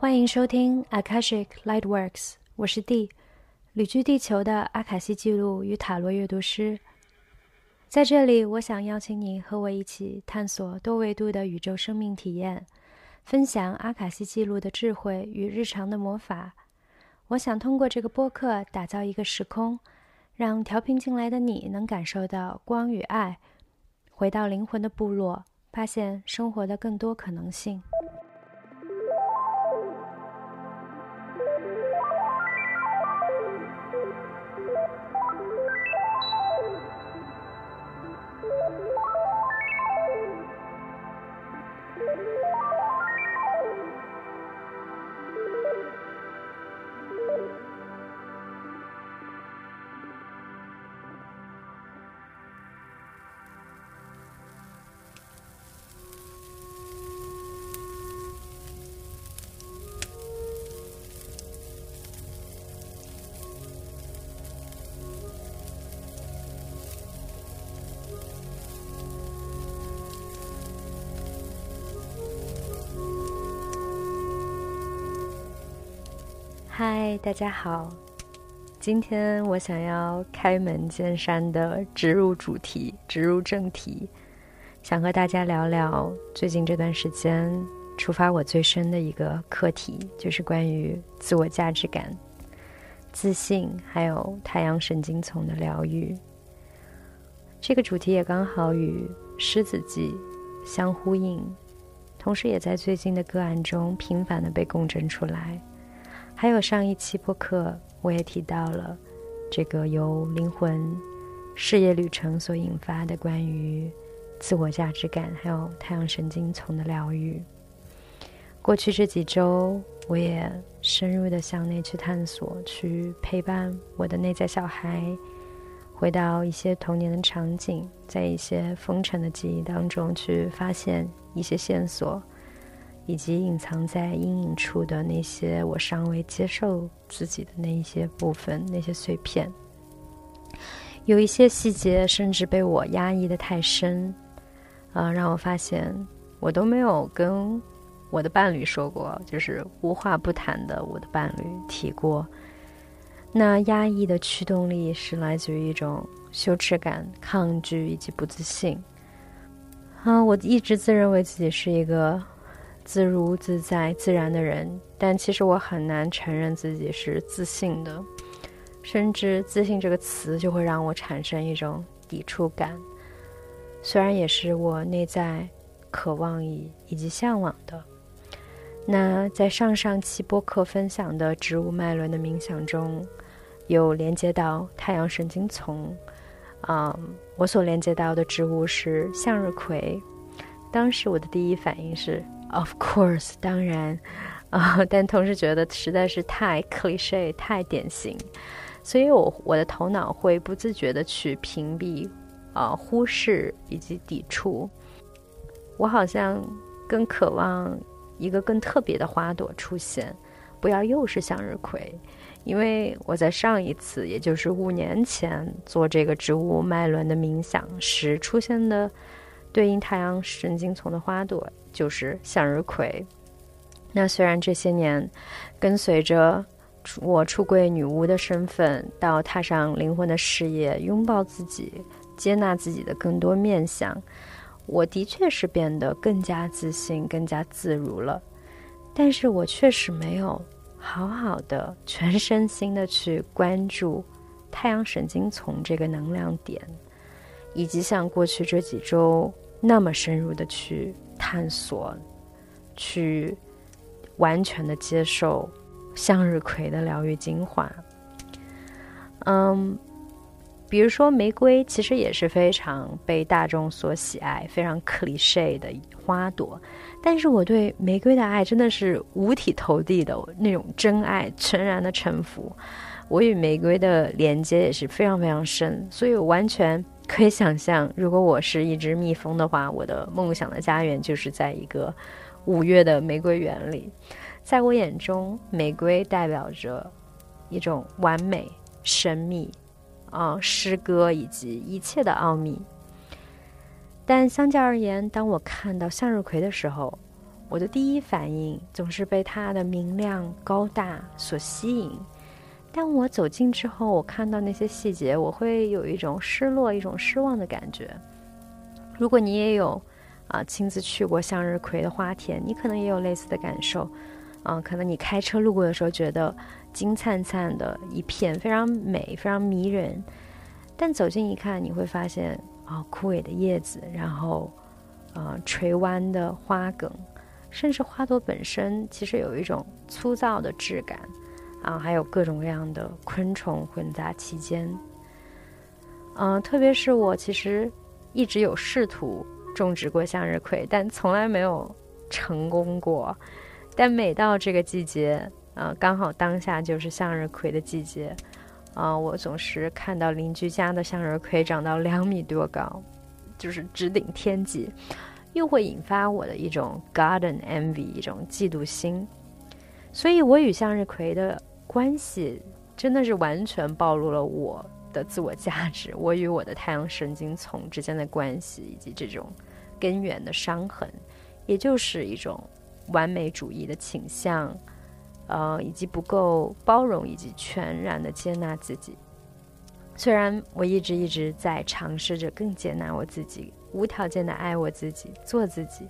欢迎收听 Akashic Lightworks，我是 D，旅居地球的阿卡西记录与塔罗阅读师。在这里，我想邀请你和我一起探索多维度的宇宙生命体验，分享阿卡西记录的智慧与日常的魔法。我想通过这个播客打造一个时空，让调频进来的你能感受到光与爱，回到灵魂的部落，发现生活的更多可能性。嗨，大家好！今天我想要开门见山的植入主题，植入正题，想和大家聊聊最近这段时间触发我最深的一个课题，就是关于自我价值感、自信，还有太阳神经丛的疗愈。这个主题也刚好与狮子记相呼应，同时也在最近的个案中频繁的被共振出来。还有上一期播客，我也提到了这个由灵魂事业旅程所引发的关于自我价值感，还有太阳神经丛的疗愈。过去这几周，我也深入的向内去探索，去陪伴我的内在小孩，回到一些童年的场景，在一些封尘的记忆当中去发现一些线索。以及隐藏在阴影处的那些我尚未接受自己的那一些部分，那些碎片，有一些细节甚至被我压抑的太深，啊，让我发现我都没有跟我的伴侣说过，就是无话不谈的我的伴侣提过。那压抑的驱动力是来自于一种羞耻感、抗拒以及不自信。啊，我一直自认为自己是一个。自如自在、自然的人，但其实我很难承认自己是自信的，甚至“自信”这个词就会让我产生一种抵触感。虽然也是我内在渴望以以及向往的。那在上上期播客分享的植物脉轮的冥想中，有连接到太阳神经丛。啊，我所连接到的植物是向日葵。当时我的第一反应是。Of course，当然，啊，但同时觉得实在是太 cliche、太典型，所以我我的头脑会不自觉的去屏蔽、啊忽视以及抵触。我好像更渴望一个更特别的花朵出现，不要又是向日葵，因为我在上一次，也就是五年前做这个植物脉轮的冥想时出现的对应太阳神经丛的花朵。就是向日葵。那虽然这些年，跟随着我出柜女巫的身份，到踏上灵魂的事业，拥抱自己，接纳自己的更多面相，我的确是变得更加自信、更加自如了。但是我确实没有好好的全身心的去关注太阳神经丛这个能量点，以及像过去这几周那么深入的去。探索，去完全的接受向日葵的疗愈精华。嗯，比如说玫瑰，其实也是非常被大众所喜爱、非常 cliche 的花朵。但是我对玫瑰的爱真的是五体投地的那种真爱，全然的臣服。我与玫瑰的连接也是非常非常深，所以我完全。可以想象，如果我是一只蜜蜂的话，我的梦想的家园就是在一个五月的玫瑰园里，在我眼中，玫瑰代表着一种完美、神秘啊，诗歌以及一切的奥秘。但相较而言，当我看到向日葵的时候，我的第一反应总是被它的明亮高大所吸引。当我走近之后，我看到那些细节，我会有一种失落、一种失望的感觉。如果你也有啊亲自去过向日葵的花田，你可能也有类似的感受。啊，可能你开车路过的时候，觉得金灿灿的一片，非常美，非常迷人。但走近一看，你会发现啊，枯萎的叶子，然后啊垂弯的花梗，甚至花朵本身其实有一种粗糙的质感。啊，还有各种各样的昆虫混杂其间。嗯，特别是我其实一直有试图种植过向日葵，但从来没有成功过。但每到这个季节，啊，刚好当下就是向日葵的季节，啊，我总是看到邻居家的向日葵长到两米多高，就是直顶天际，又会引发我的一种 garden envy，一种嫉妒心。所以，我与向日葵的关系真的是完全暴露了我的自我价值，我与我的太阳神经丛之间的关系，以及这种根源的伤痕，也就是一种完美主义的倾向，呃，以及不够包容以及全然的接纳自己。虽然我一直一直在尝试着更接纳我自己，无条件的爱我自己，做自己，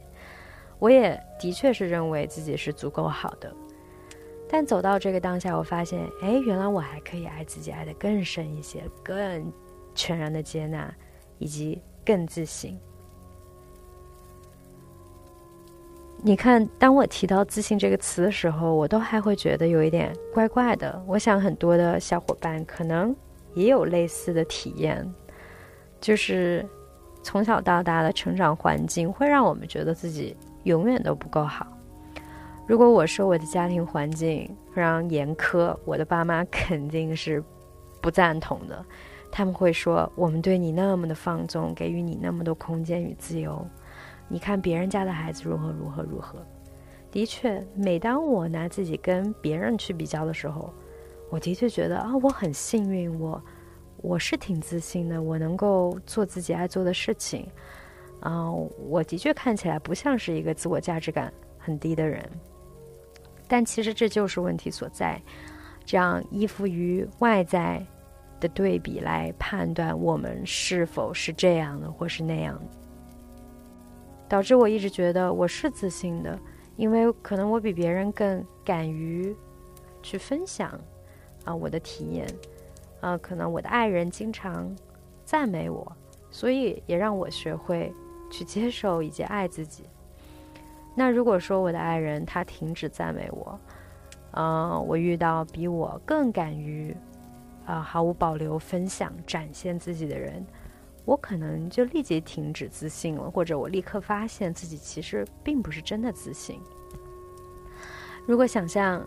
我也的确是认为自己是足够好的。但走到这个当下，我发现，哎，原来我还可以爱自己，爱得更深一些，更全然的接纳，以及更自信。你看，当我提到自信这个词的时候，我都还会觉得有一点怪怪的。我想很多的小伙伴可能也有类似的体验，就是从小到大的成长环境会让我们觉得自己永远都不够好。如果我说我的家庭环境非常严苛，我的爸妈肯定是不赞同的。他们会说：“我们对你那么的放纵，给予你那么多空间与自由，你看别人家的孩子如何如何如何。”的确，每当我拿自己跟别人去比较的时候，我的确觉得啊，我很幸运，我我是挺自信的，我能够做自己爱做的事情。啊，我的确看起来不像是一个自我价值感很低的人。但其实这就是问题所在，这样依附于外在的对比来判断我们是否是这样的或是那样的，导致我一直觉得我是自信的，因为可能我比别人更敢于去分享啊我的体验，啊可能我的爱人经常赞美我，所以也让我学会去接受以及爱自己。那如果说我的爱人他停止赞美我，嗯，我遇到比我更敢于，啊，毫无保留分享、展现自己的人，我可能就立即停止自信了，或者我立刻发现自己其实并不是真的自信。如果想象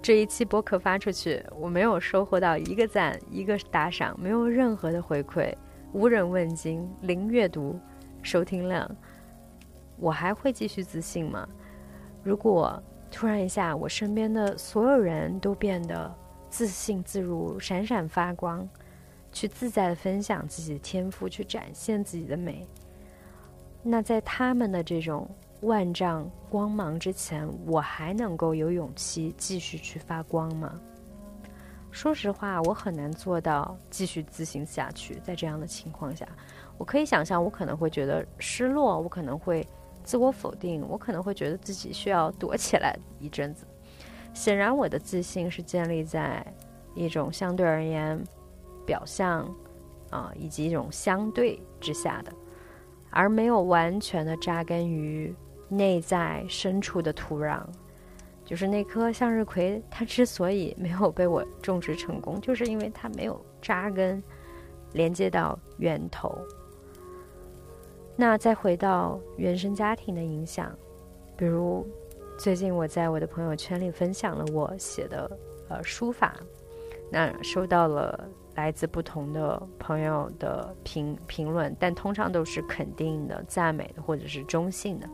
这一期播客发出去，我没有收获到一个赞、一个打赏，没有任何的回馈，无人问津，零阅读、收听量。我还会继续自信吗？如果突然一下，我身边的所有人都变得自信自如、闪闪发光，去自在的分享自己的天赋，去展现自己的美，那在他们的这种万丈光芒之前，我还能够有勇气继续去发光吗？说实话，我很难做到继续自信下去。在这样的情况下，我可以想象，我可能会觉得失落，我可能会。自我否定，我可能会觉得自己需要躲起来一阵子。显然，我的自信是建立在一种相对而言表象啊，以及一种相对之下的，而没有完全的扎根于内在深处的土壤。就是那颗向日葵，它之所以没有被我种植成功，就是因为它没有扎根，连接到源头。那再回到原生家庭的影响，比如最近我在我的朋友圈里分享了我写的呃书法，那收到了来自不同的朋友的评评论，但通常都是肯定的、赞美的或者是中性的。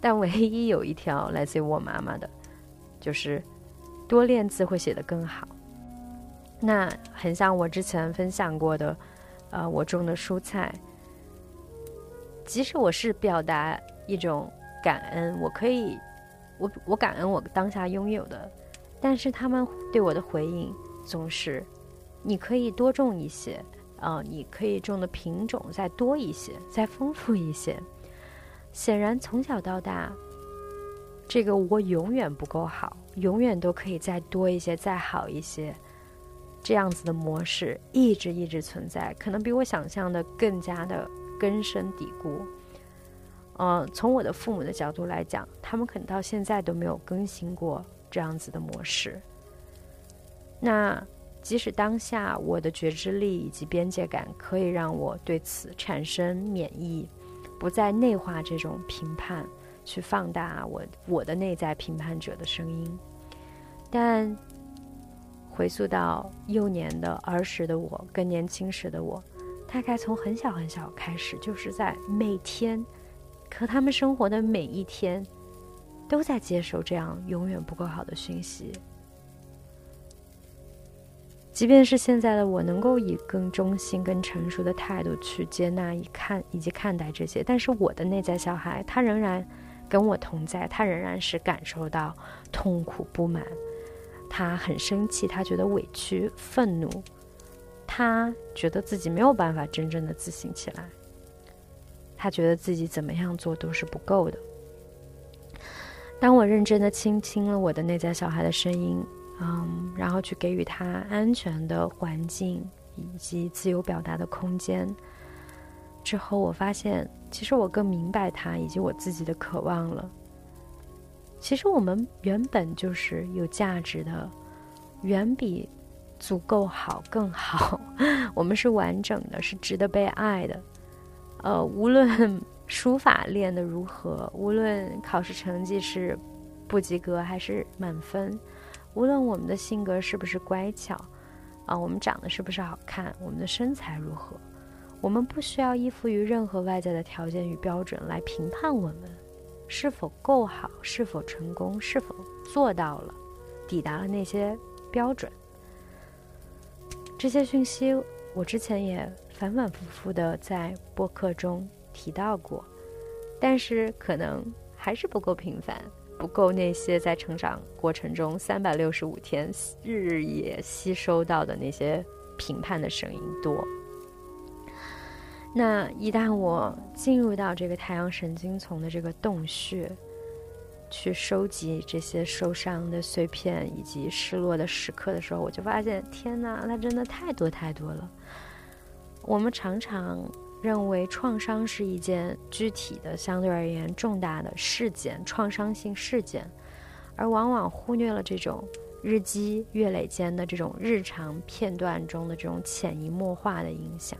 但唯一有一条来自于我妈妈的，就是多练字会写得更好。那很像我之前分享过的，呃，我种的蔬菜，即使我是表达一种感恩，我可以，我我感恩我当下拥有的，但是他们对我的回应总是，你可以多种一些，啊，你可以种的品种再多一些，再丰富一些。显然，从小到大，这个我永远不够好，永远都可以再多一些，再好一些，这样子的模式一直一直存在，可能比我想象的更加的根深蒂固。嗯，从我的父母的角度来讲，他们可能到现在都没有更新过这样子的模式。那即使当下我的觉知力以及边界感可以让我对此产生免疫。不再内化这种评判，去放大我我的内在评判者的声音。但回溯到幼年的儿时的我，更年轻时的我，大概从很小很小开始，就是在每天和他们生活的每一天，都在接受这样永远不够好的讯息。即便是现在的我，能够以更中心、更成熟的态度去接纳、以看以及看待这些，但是我的内在小孩，他仍然跟我同在，他仍然是感受到痛苦、不满，他很生气，他觉得委屈、愤怒，他觉得自己没有办法真正的自信起来，他觉得自己怎么样做都是不够的。当我认真的倾听了我的内在小孩的声音。嗯，然后去给予他安全的环境以及自由表达的空间。之后，我发现，其实我更明白他以及我自己的渴望了。其实我们原本就是有价值的，远比足够好更好。我们是完整的，是值得被爱的。呃，无论书法练得如何，无论考试成绩是不及格还是满分。无论我们的性格是不是乖巧，啊，我们长得是不是好看，我们的身材如何，我们不需要依附于任何外在的条件与标准来评判我们是否够好，是否成功，是否做到了，抵达了那些标准。这些讯息我之前也反反复复的在播客中提到过，但是可能还是不够频繁。不够那些在成长过程中三百六十五天日日夜吸收到的那些评判的声音多。那一旦我进入到这个太阳神经丛的这个洞穴，去收集这些受伤的碎片以及失落的时刻的时候，我就发现，天哪，那真的太多太多了。我们常常。认为创伤是一件具体的、相对而言重大的事件，创伤性事件，而往往忽略了这种日积月累间的这种日常片段中的这种潜移默化的影响。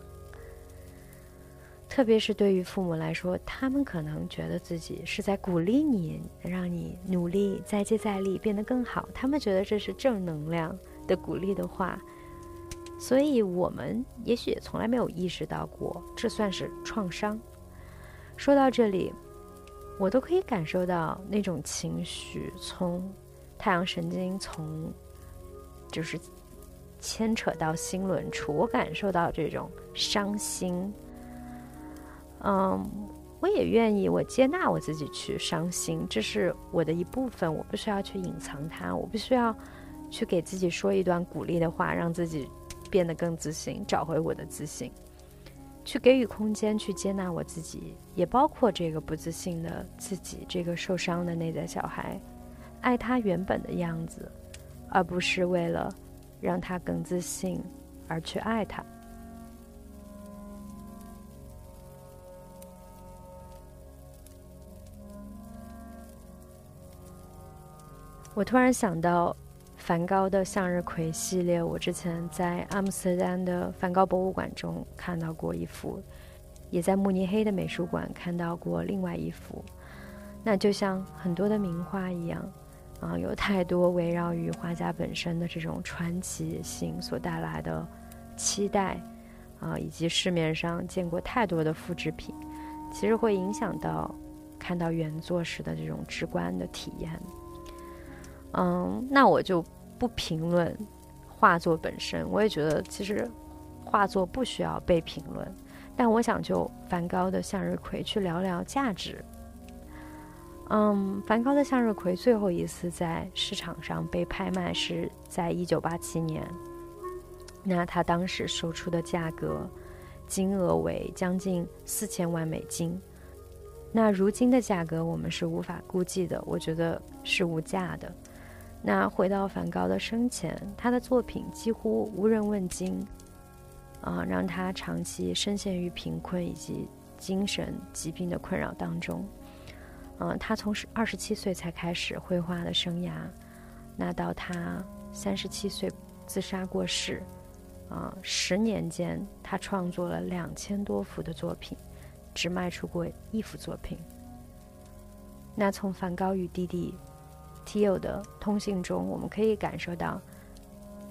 特别是对于父母来说，他们可能觉得自己是在鼓励你，让你努力、再接再厉，变得更好。他们觉得这是正能量的鼓励的话。所以，我们也许也从来没有意识到过，这算是创伤。说到这里，我都可以感受到那种情绪从太阳神经从就是牵扯到心轮处，我感受到这种伤心。嗯，我也愿意，我接纳我自己去伤心，这是我的一部分，我不需要去隐藏它，我不需要去给自己说一段鼓励的话，让自己。变得更自信，找回我的自信，去给予空间，去接纳我自己，也包括这个不自信的自己，这个受伤的内在小孩，爱他原本的样子，而不是为了让他更自信而去爱他。我突然想到。梵高的向日葵系列，我之前在阿姆斯特丹的梵高博物馆中看到过一幅，也在慕尼黑的美术馆看到过另外一幅。那就像很多的名画一样，啊，有太多围绕于画家本身的这种传奇性所带来的期待，啊，以及市面上见过太多的复制品，其实会影响到看到原作时的这种直观的体验。嗯，那我就不评论画作本身，我也觉得其实画作不需要被评论。但我想就梵高的向日葵去聊聊价值。嗯，梵高的向日葵最后一次在市场上被拍卖是在一九八七年，那他当时售出的价格金额为将近四千万美金。那如今的价格我们是无法估计的，我觉得是无价的。那回到梵高的生前，他的作品几乎无人问津，啊，让他长期深陷于贫困以及精神疾病的困扰当中。嗯，他从十二十七岁才开始绘画的生涯，那到他三十七岁自杀过世，啊，十年间他创作了两千多幅的作品，只卖出过一幅作品。那从梵高与弟弟。提友的通信中，我们可以感受到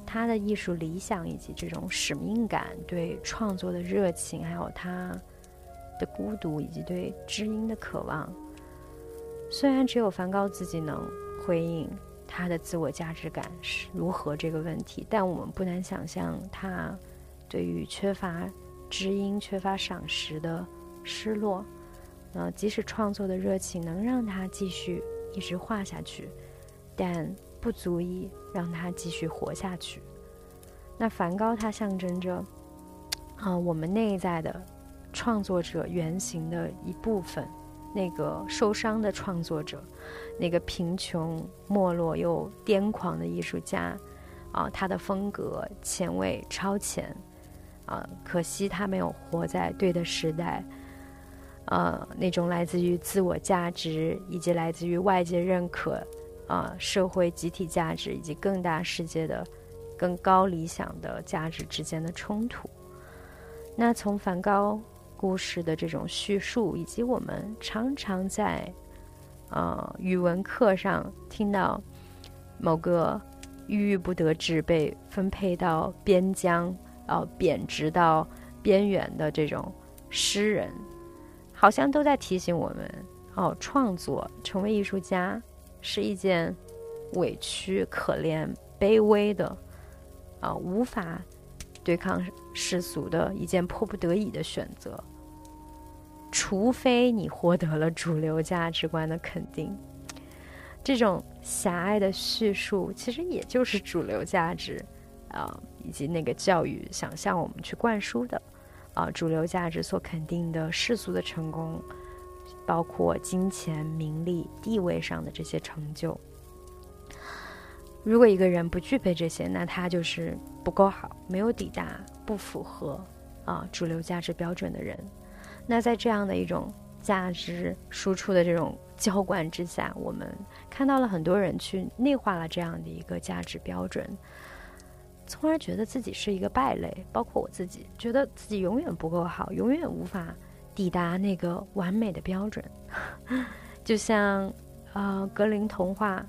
他的艺术理想以及这种使命感、对创作的热情，还有他的孤独以及对知音的渴望。虽然只有梵高自己能回应他的自我价值感是如何这个问题，但我们不难想象他对于缺乏知音、缺乏赏识的失落。呃，即使创作的热情能让他继续。一直画下去，但不足以让他继续活下去。那梵高，它象征着啊，我们内在的创作者原型的一部分，那个受伤的创作者，那个贫穷、没落又癫狂的艺术家啊，他的风格前卫超前啊，可惜他没有活在对的时代。呃，那种来自于自我价值以及来自于外界认可，啊，社会集体价值以及更大世界的更高理想的价值之间的冲突。那从梵高故事的这种叙述，以及我们常常在呃语文课上听到某个郁郁不得志、被分配到边疆、呃贬值到边缘的这种诗人。好像都在提醒我们，哦，创作成为艺术家是一件委屈、可怜、卑微的，啊，无法对抗世俗的一件迫不得已的选择。除非你获得了主流价值观的肯定，这种狭隘的叙述其实也就是主流价值啊，以及那个教育想向我们去灌输的。啊，主流价值所肯定的世俗的成功，包括金钱、名利、地位上的这些成就。如果一个人不具备这些，那他就是不够好，没有抵达，不符合啊主流价值标准的人。那在这样的一种价值输出的这种浇灌之下，我们看到了很多人去内化了这样的一个价值标准。从而觉得自己是一个败类，包括我自己，觉得自己永远不够好，永远无法抵达那个完美的标准。就像呃格林童话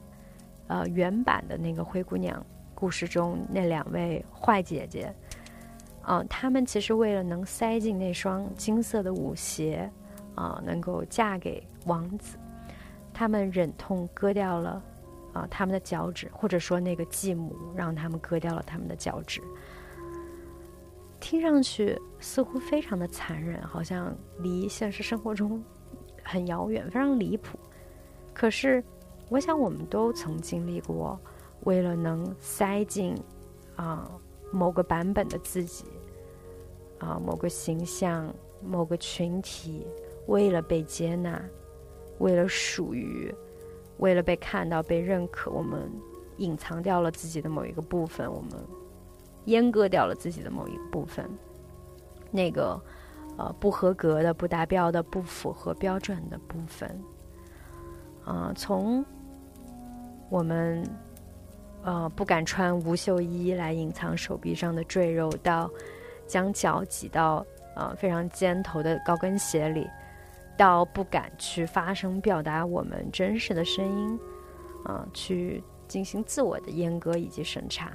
呃原版的那个灰姑娘故事中那两位坏姐姐，啊，她们其实为了能塞进那双金色的舞鞋，啊，能够嫁给王子，她们忍痛割掉了。啊，他们的脚趾，或者说那个继母让他们割掉了他们的脚趾，听上去似乎非常的残忍，好像离现实生活中很遥远，非常离谱。可是，我想我们都曾经历过，为了能塞进啊某个版本的自己，啊某个形象、某个群体，为了被接纳，为了属于。为了被看到、被认可，我们隐藏掉了自己的某一个部分，我们阉割掉了自己的某一个部分。那个呃不合格的、不达标的、不符合标准的部分，啊，从我们呃不敢穿无袖衣来隐藏手臂上的赘肉，到将脚挤到啊非常尖头的高跟鞋里。到不敢去发声表达我们真实的声音，啊，去进行自我的阉割以及审查。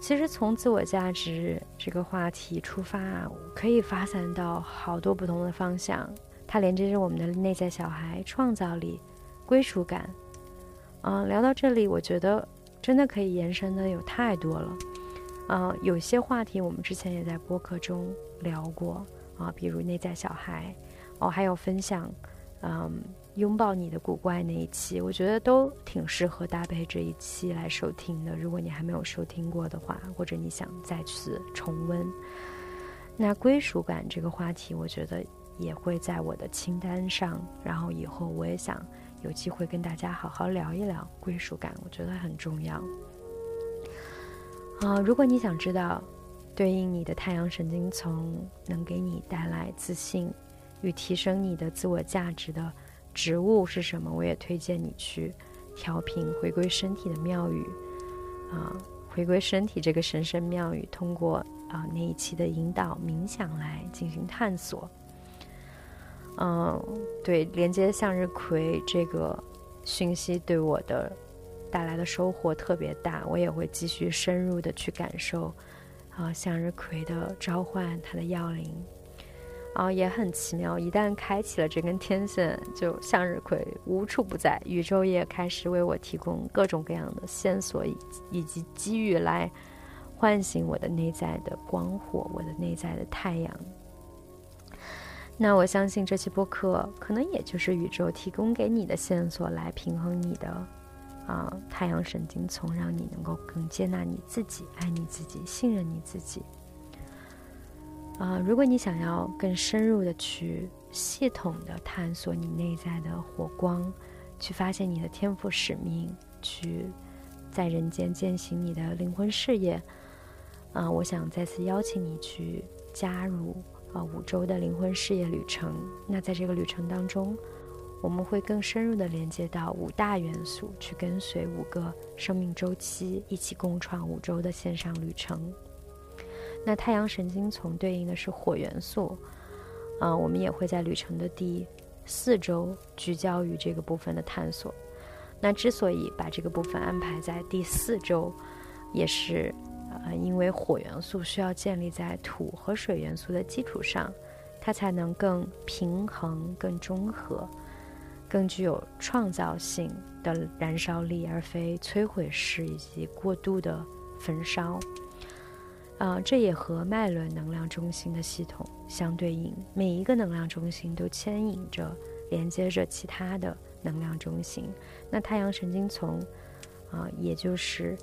其实从自我价值这个话题出发，可以发散到好多不同的方向。它连接着我们的内在小孩、创造力、归属感。嗯，聊到这里，我觉得真的可以延伸的有太多了。嗯，有些话题我们之前也在播客中聊过啊，比如内在小孩，哦，还有分享，嗯，拥抱你的古怪那一期，我觉得都挺适合搭配这一期来收听的。如果你还没有收听过的话，或者你想再次重温，那归属感这个话题，我觉得。也会在我的清单上，然后以后我也想有机会跟大家好好聊一聊归属感，我觉得很重要。啊，如果你想知道对应你的太阳神经丛能给你带来自信与提升你的自我价值的植物是什么，我也推荐你去调频回归身体的妙语啊，回归身体这个神圣妙语，通过啊那一期的引导冥想来进行探索。嗯，对，连接向日葵这个讯息对我的带来的收获特别大，我也会继续深入的去感受啊向日葵的召唤，它的要领啊也很奇妙。一旦开启了这根天线，就向日葵无处不在，宇宙也开始为我提供各种各样的线索以以及机遇来唤醒我的内在的光火，我的内在的太阳。那我相信这期播客可能也就是宇宙提供给你的线索，来平衡你的啊太阳神经丛，让你能够更接纳你自己、爱你自己、信任你自己。啊，如果你想要更深入的去系统的探索你内在的火光，去发现你的天赋使命，去在人间践行你的灵魂事业，啊，我想再次邀请你去加入。啊，五周的灵魂事业旅程。那在这个旅程当中，我们会更深入的连接到五大元素，去跟随五个生命周期，一起共创五周的线上旅程。那太阳神经丛对应的是火元素，啊，我们也会在旅程的第四周聚焦于这个部分的探索。那之所以把这个部分安排在第四周，也是。呃，因为火元素需要建立在土和水元素的基础上，它才能更平衡、更中和、更具有创造性的燃烧力，而非摧毁式以及过度的焚烧。啊，这也和脉轮能量中心的系统相对应。每一个能量中心都牵引着、连接着其他的能量中心。那太阳神经丛，啊，也就是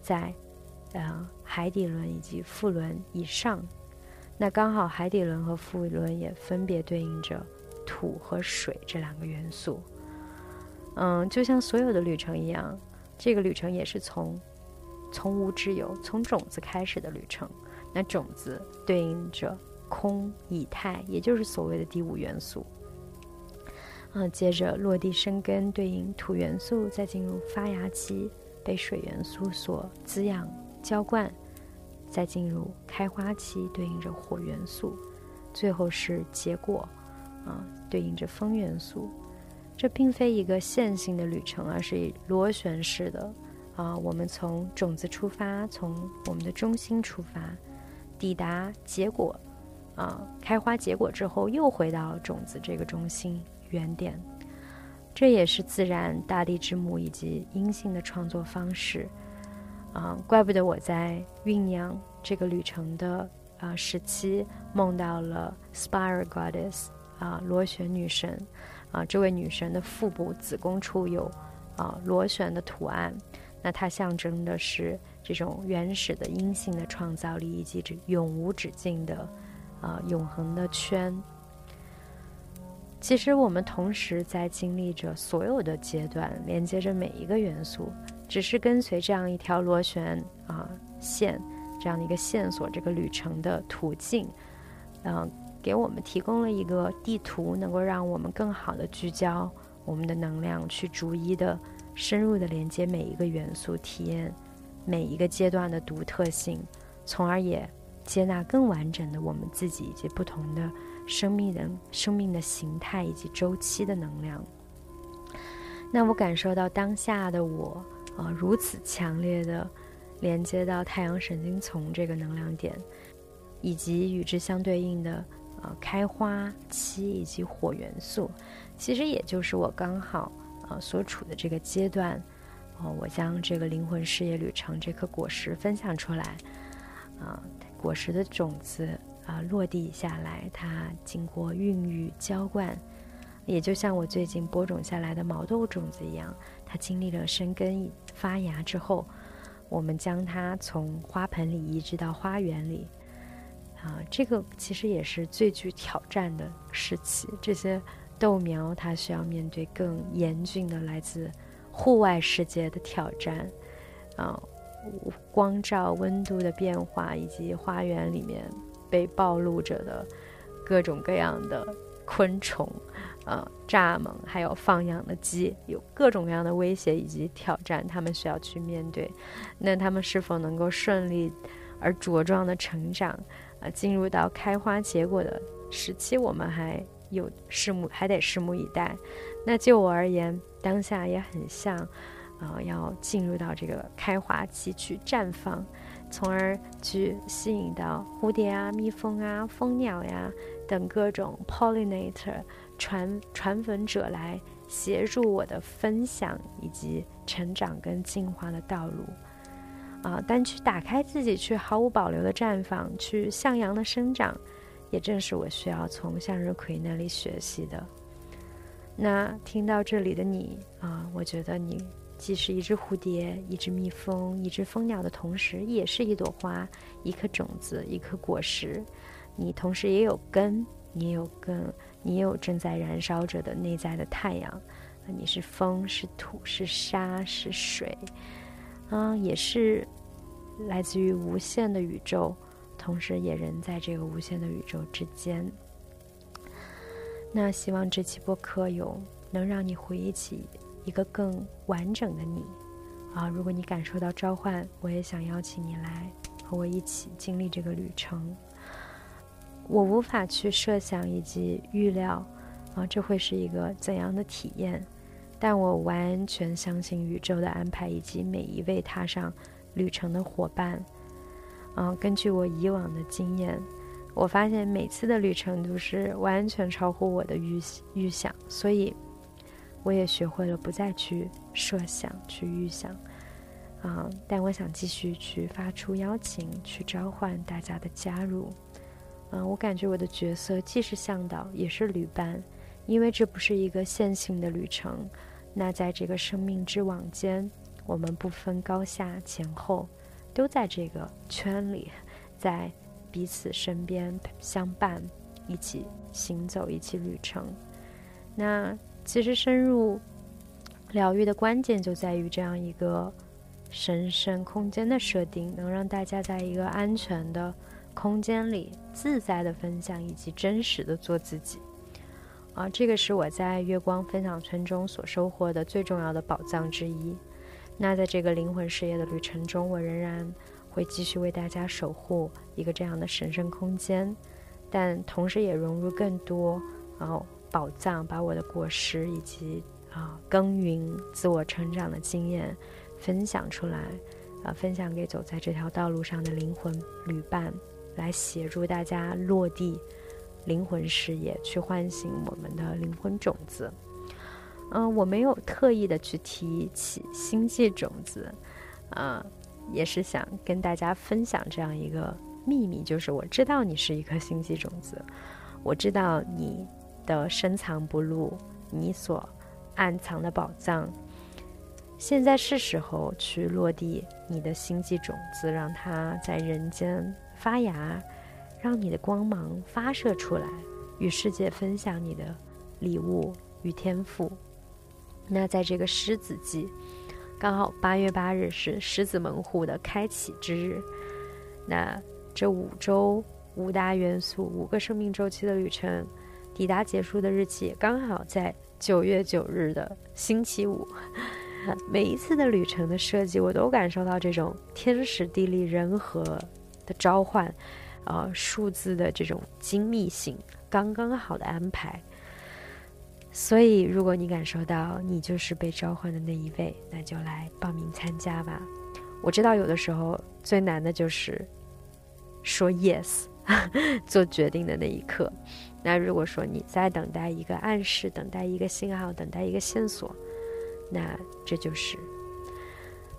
在。呃，海底轮以及腹轮以上，那刚好海底轮和腹轮也分别对应着土和水这两个元素。嗯，就像所有的旅程一样，这个旅程也是从从无至有、从种子开始的旅程。那种子对应着空、以太，也就是所谓的第五元素。嗯，接着落地生根，对应土元素，再进入发芽期，被水元素所滋养。浇灌，再进入开花期，对应着火元素；最后是结果，啊，对应着风元素。这并非一个线性的旅程，而是螺旋式的。啊，我们从种子出发，从我们的中心出发，抵达结果，啊，开花结果之后，又回到种子这个中心原点。这也是自然、大地之母以及阴性的创作方式。啊，怪不得我在酝酿这个旅程的啊时期，梦到了 Spiral Goddess 啊螺旋女神啊，这位女神的腹部子宫处有啊螺旋的图案，那它象征的是这种原始的阴性的创造力以及这永无止境的啊永恒的圈。其实我们同时在经历着所有的阶段，连接着每一个元素。只是跟随这样一条螺旋啊线，这样的一个线索，这个旅程的途径，嗯，给我们提供了一个地图，能够让我们更好的聚焦我们的能量，去逐一的深入的连接每一个元素，体验每一个阶段的独特性，从而也接纳更完整的我们自己以及不同的生命的生命的形态以及周期的能量。那我感受到当下的我。啊，如此强烈的连接到太阳神经丛这个能量点，以及与之相对应的呃开花期以及火元素，其实也就是我刚好呃所处的这个阶段。哦，我将这个灵魂事业旅程这颗果实分享出来，啊，果实的种子啊落地下来，它经过孕育浇灌，也就像我最近播种下来的毛豆种子一样，它经历了生根发芽之后，我们将它从花盆里移植到花园里，啊，这个其实也是最具挑战的时期，这些豆苗它需要面对更严峻的来自。户外世界的挑战，啊，光照、温度的变化，以及花园里面被暴露着的各种各样的昆虫、呃蚱蜢，还有放养的鸡，有各种各样的威胁以及挑战，他们需要去面对。那他们是否能够顺利而茁壮的成长，啊，进入到开花结果的时期，我们还有拭目，还得拭目以待。那就我而言，当下也很像，呃，要进入到这个开花期去绽放，从而去吸引到蝴蝶啊、蜜蜂啊、蜂鸟呀等各种 pollinator 传传粉者来协助我的分享以及成长跟进化的道路。啊，但去打开自己，去毫无保留的绽放，去向阳的生长，也正是我需要从向日葵那里学习的。那听到这里的你啊，我觉得你既是一只蝴蝶、一只蜜蜂、一只蜂鸟的同时，也是一朵花、一颗种子、一颗果实。你同时也有根，你也有根，你也有正在燃烧着的内在的太阳。你是风，是土，是沙，是水，嗯，也是来自于无限的宇宙，同时也人在这个无限的宇宙之间。那希望这期播客有能让你回忆起一个更完整的你啊！如果你感受到召唤，我也想邀请你来和我一起经历这个旅程。我无法去设想以及预料啊，这会是一个怎样的体验？但我完全相信宇宙的安排以及每一位踏上旅程的伙伴。嗯，根据我以往的经验。我发现每次的旅程都是完全超乎我的预预想，所以我也学会了不再去设想、去预想，啊！但我想继续去发出邀请，去召唤大家的加入。嗯，我感觉我的角色既是向导，也是旅伴，因为这不是一个线性的旅程。那在这个生命之网间，我们不分高下前后，都在这个圈里，在。彼此身边相伴，一起行走，一起旅程。那其实深入疗愈的关键就在于这样一个神圣空间的设定，能让大家在一个安全的空间里自在的分享，以及真实的做自己。啊，这个是我在月光分享村中所收获的最重要的宝藏之一。那在这个灵魂事业的旅程中，我仍然。会继续为大家守护一个这样的神圣空间，但同时也融入更多然后宝藏，把我的果实以及啊耕耘、自我成长的经验分享出来，啊分享给走在这条道路上的灵魂旅伴，来协助大家落地灵魂事业，去唤醒我们的灵魂种子。嗯，我没有特意的去提起星际种子，啊。也是想跟大家分享这样一个秘密，就是我知道你是一颗星际种子，我知道你的深藏不露，你所暗藏的宝藏。现在是时候去落地你的星际种子，让它在人间发芽，让你的光芒发射出来，与世界分享你的礼物与天赋。那在这个狮子季。刚好八月八日是狮子门户的开启之日，那这五周五大元素五个生命周期的旅程抵达结束的日期刚好在九月九日的星期五。每一次的旅程的设计，我都感受到这种天时地利人和的召唤，呃，数字的这种精密性，刚刚好的安排。所以，如果你感受到你就是被召唤的那一位，那就来报名参加吧。我知道有的时候最难的就是说 yes，做决定的那一刻。那如果说你在等待一个暗示，等待一个信号，等待一个线索，那这就是，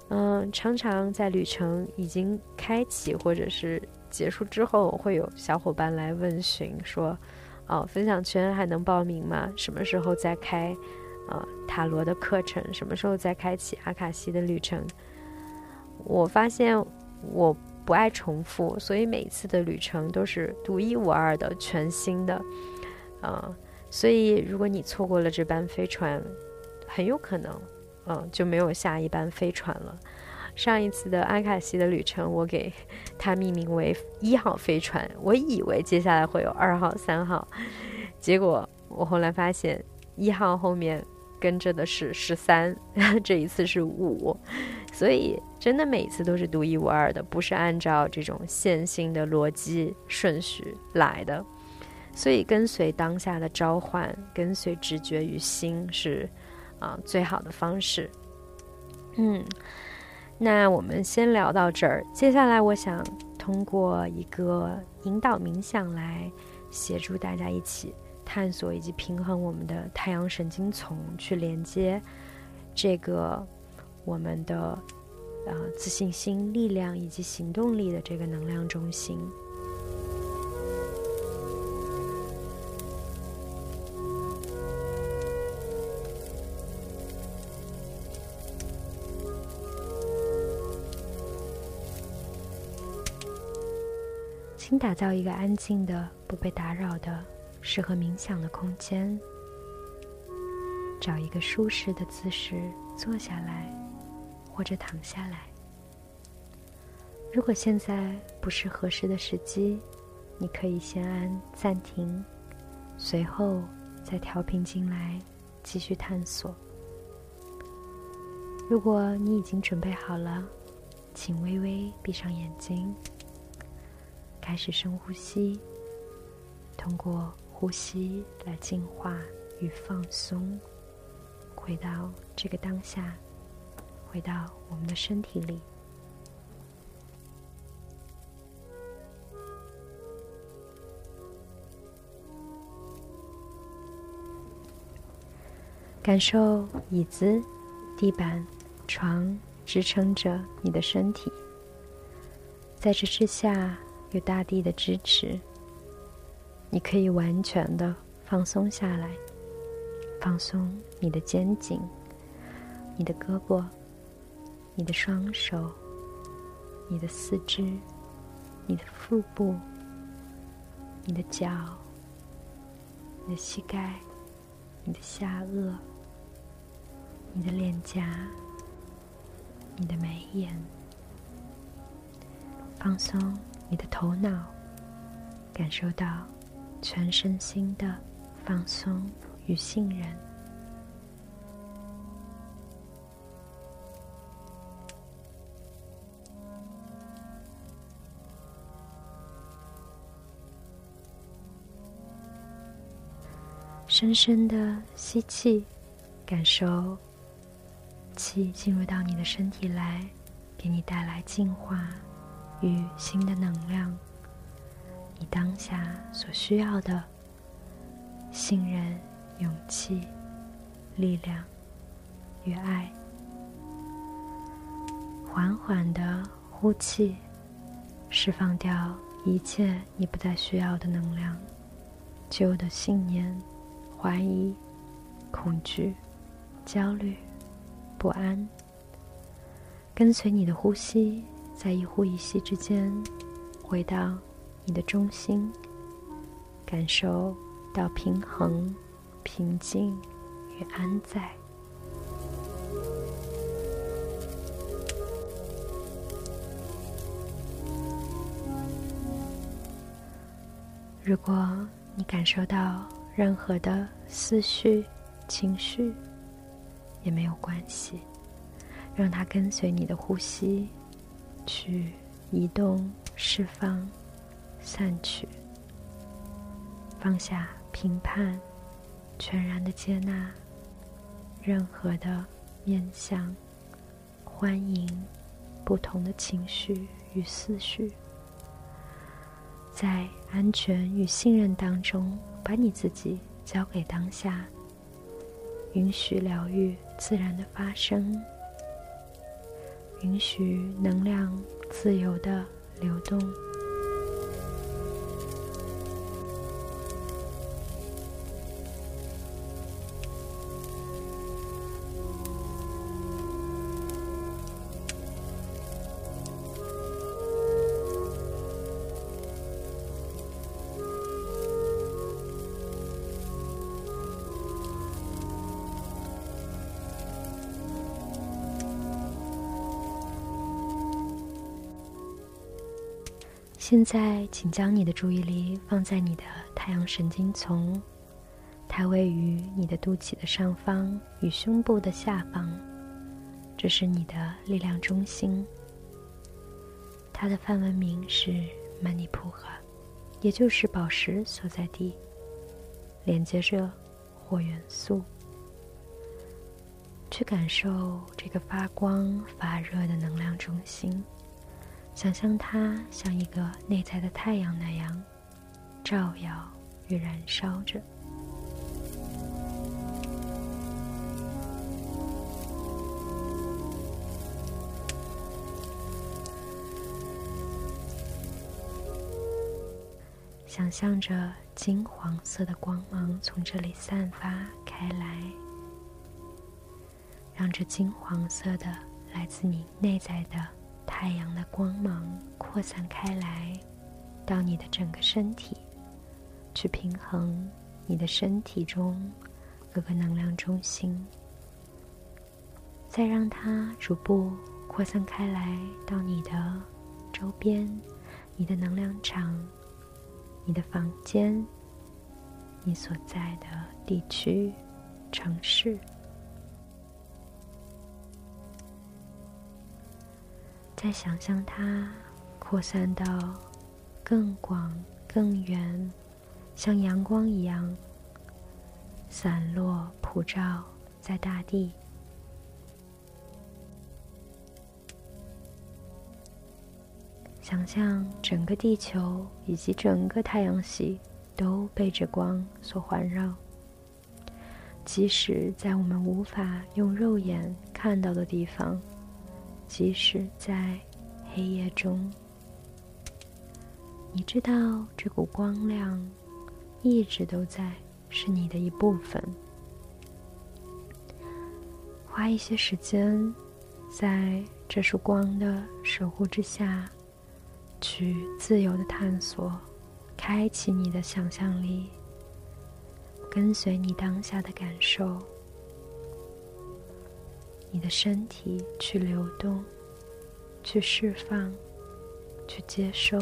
嗯，常常在旅程已经开启或者是结束之后，会有小伙伴来问询说：“哦，分享圈还能报名吗？什么时候再开？呃，塔罗的课程什么时候再开启阿卡西的旅程？”我发现我。不爱重复，所以每一次的旅程都是独一无二的、全新的，啊，所以如果你错过了这班飞船，很有可能，嗯，就没有下一班飞船了。上一次的安卡西的旅程，我给它命名为一号飞船，我以为接下来会有二号、三号，结果我后来发现一号后面跟着的是十三，这一次是五。所以，真的每一次都是独一无二的，不是按照这种线性的逻辑顺序来的。所以，跟随当下的召唤，跟随直觉与心是啊最好的方式。嗯，那我们先聊到这儿。接下来，我想通过一个引导冥想来协助大家一起探索以及平衡我们的太阳神经丛，去连接这个。我们的，呃，自信心、力量以及行动力的这个能量中心，请打造一个安静的、不被打扰的、适合冥想的空间，找一个舒适的姿势坐下来。或者躺下来。如果现在不是合适的时机，你可以先按暂停，随后再调频进来继续探索。如果你已经准备好了，请微微闭上眼睛，开始深呼吸，通过呼吸来净化与放松，回到这个当下。回到我们的身体里，感受椅子、地板、床支撑着你的身体，在这之下有大地的支持，你可以完全的放松下来，放松你的肩颈、你的胳膊。你的双手，你的四肢，你的腹部，你的脚，你的膝盖，你的下颚，你的脸颊，你的眉眼，放松你的头脑，感受到全身心的放松与信任。深深的吸气，感受气进入到你的身体来，给你带来净化与新的能量。你当下所需要的信任、勇气、力量与爱。缓缓的呼气，释放掉一切你不再需要的能量、旧的信念。怀疑、恐惧、焦虑、不安，跟随你的呼吸，在一呼一吸之间，回到你的中心，感受到平衡、平静与安在。如果你感受到，任何的思绪、情绪也没有关系，让它跟随你的呼吸去移动、释放、散去，放下评判，全然的接纳任何的面向，欢迎不同的情绪与思绪。在安全与信任当中，把你自己交给当下，允许疗愈自然的发生，允许能量自由的流动。现在，请将你的注意力放在你的太阳神经丛，它位于你的肚脐的上方与胸部的下方，这是你的力量中心。它的梵文名是曼尼普哈，也就是宝石所在地，连接着火元素。去感受这个发光发热的能量中心。想象它像一个内在的太阳那样，照耀与燃烧着。想象着金黄色的光芒从这里散发开来，让这金黄色的来自你内在的。太阳的光芒扩散开来，到你的整个身体，去平衡你的身体中各个能量中心，再让它逐步扩散开来到你的周边、你的能量场、你的房间、你所在的地区、城市。再想象它扩散到更广、更远，像阳光一样散落、普照在大地。想象整个地球以及整个太阳系都被这光所环绕，即使在我们无法用肉眼看到的地方。即使在黑夜中，你知道这股光亮一直都在，是你的一部分。花一些时间，在这束光的守护之下，去自由的探索，开启你的想象力，跟随你当下的感受。你的身体去流动，去释放，去接收。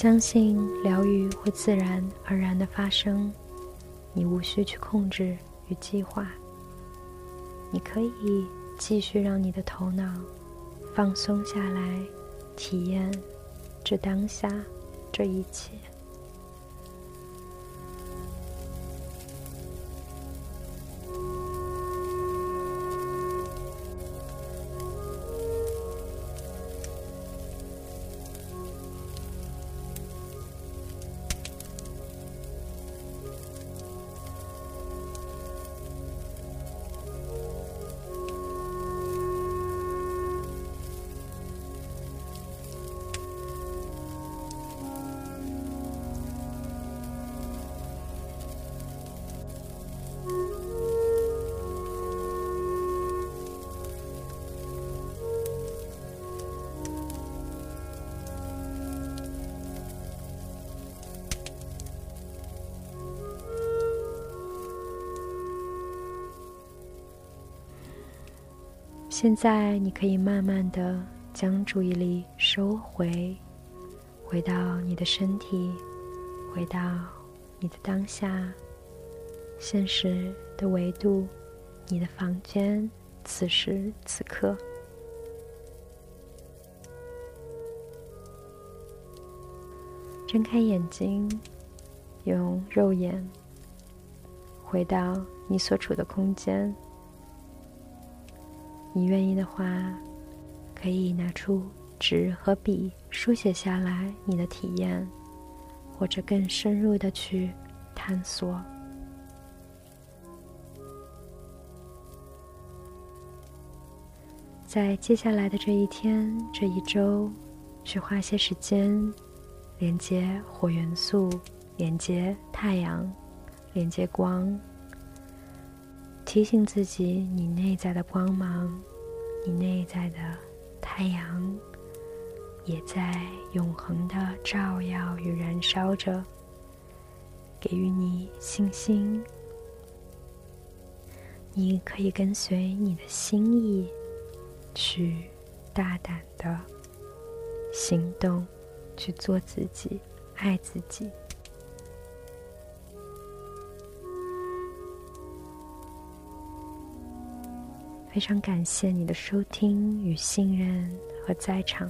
相信疗愈会自然而然的发生，你无需去控制与计划。你可以继续让你的头脑放松下来，体验这当下这一切。现在，你可以慢慢的将注意力收回，回到你的身体，回到你的当下，现实的维度，你的房间，此时此刻。睁开眼睛，用肉眼回到你所处的空间。你愿意的话，可以拿出纸和笔，书写下来你的体验，或者更深入的去探索。在接下来的这一天、这一周，去花些时间。连接火元素，连接太阳，连接光，提醒自己，你内在的光芒，你内在的太阳，也在永恒的照耀与燃烧着，给予你信心。你可以跟随你的心意，去大胆的行动。去做自己，爱自己。非常感谢你的收听与信任和在场。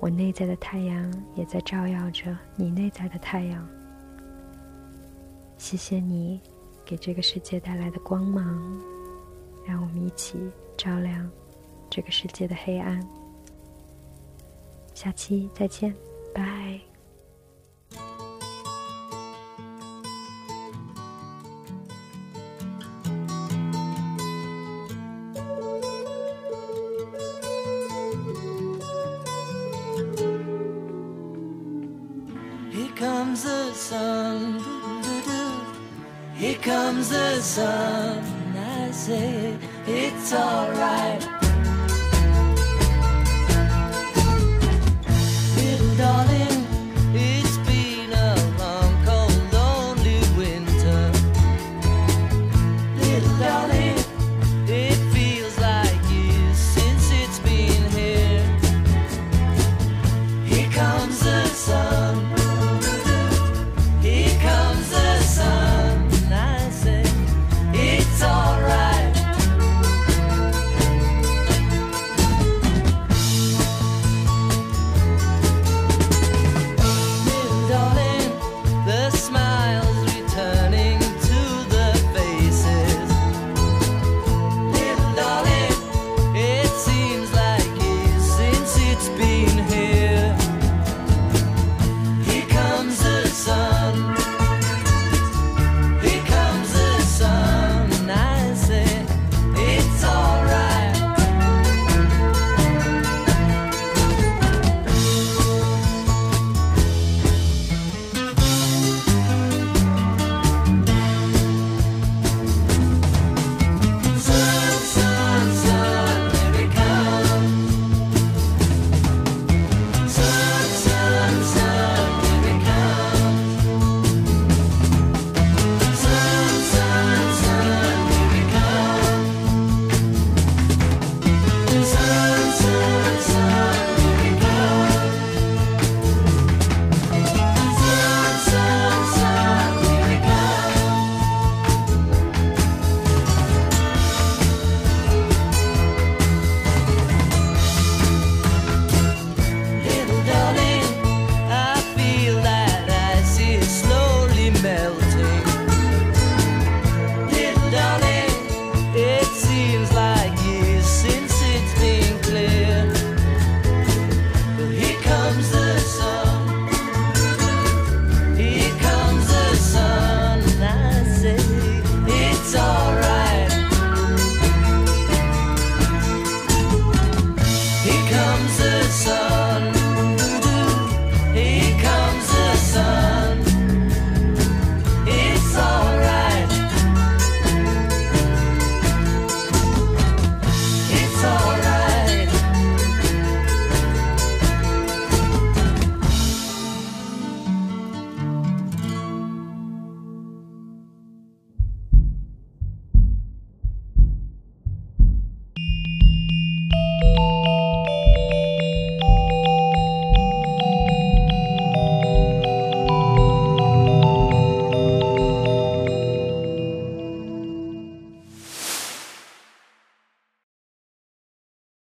我内在的太阳也在照耀着你内在的太阳。谢谢你给这个世界带来的光芒，让我们一起照亮这个世界的黑暗。下期再见，拜。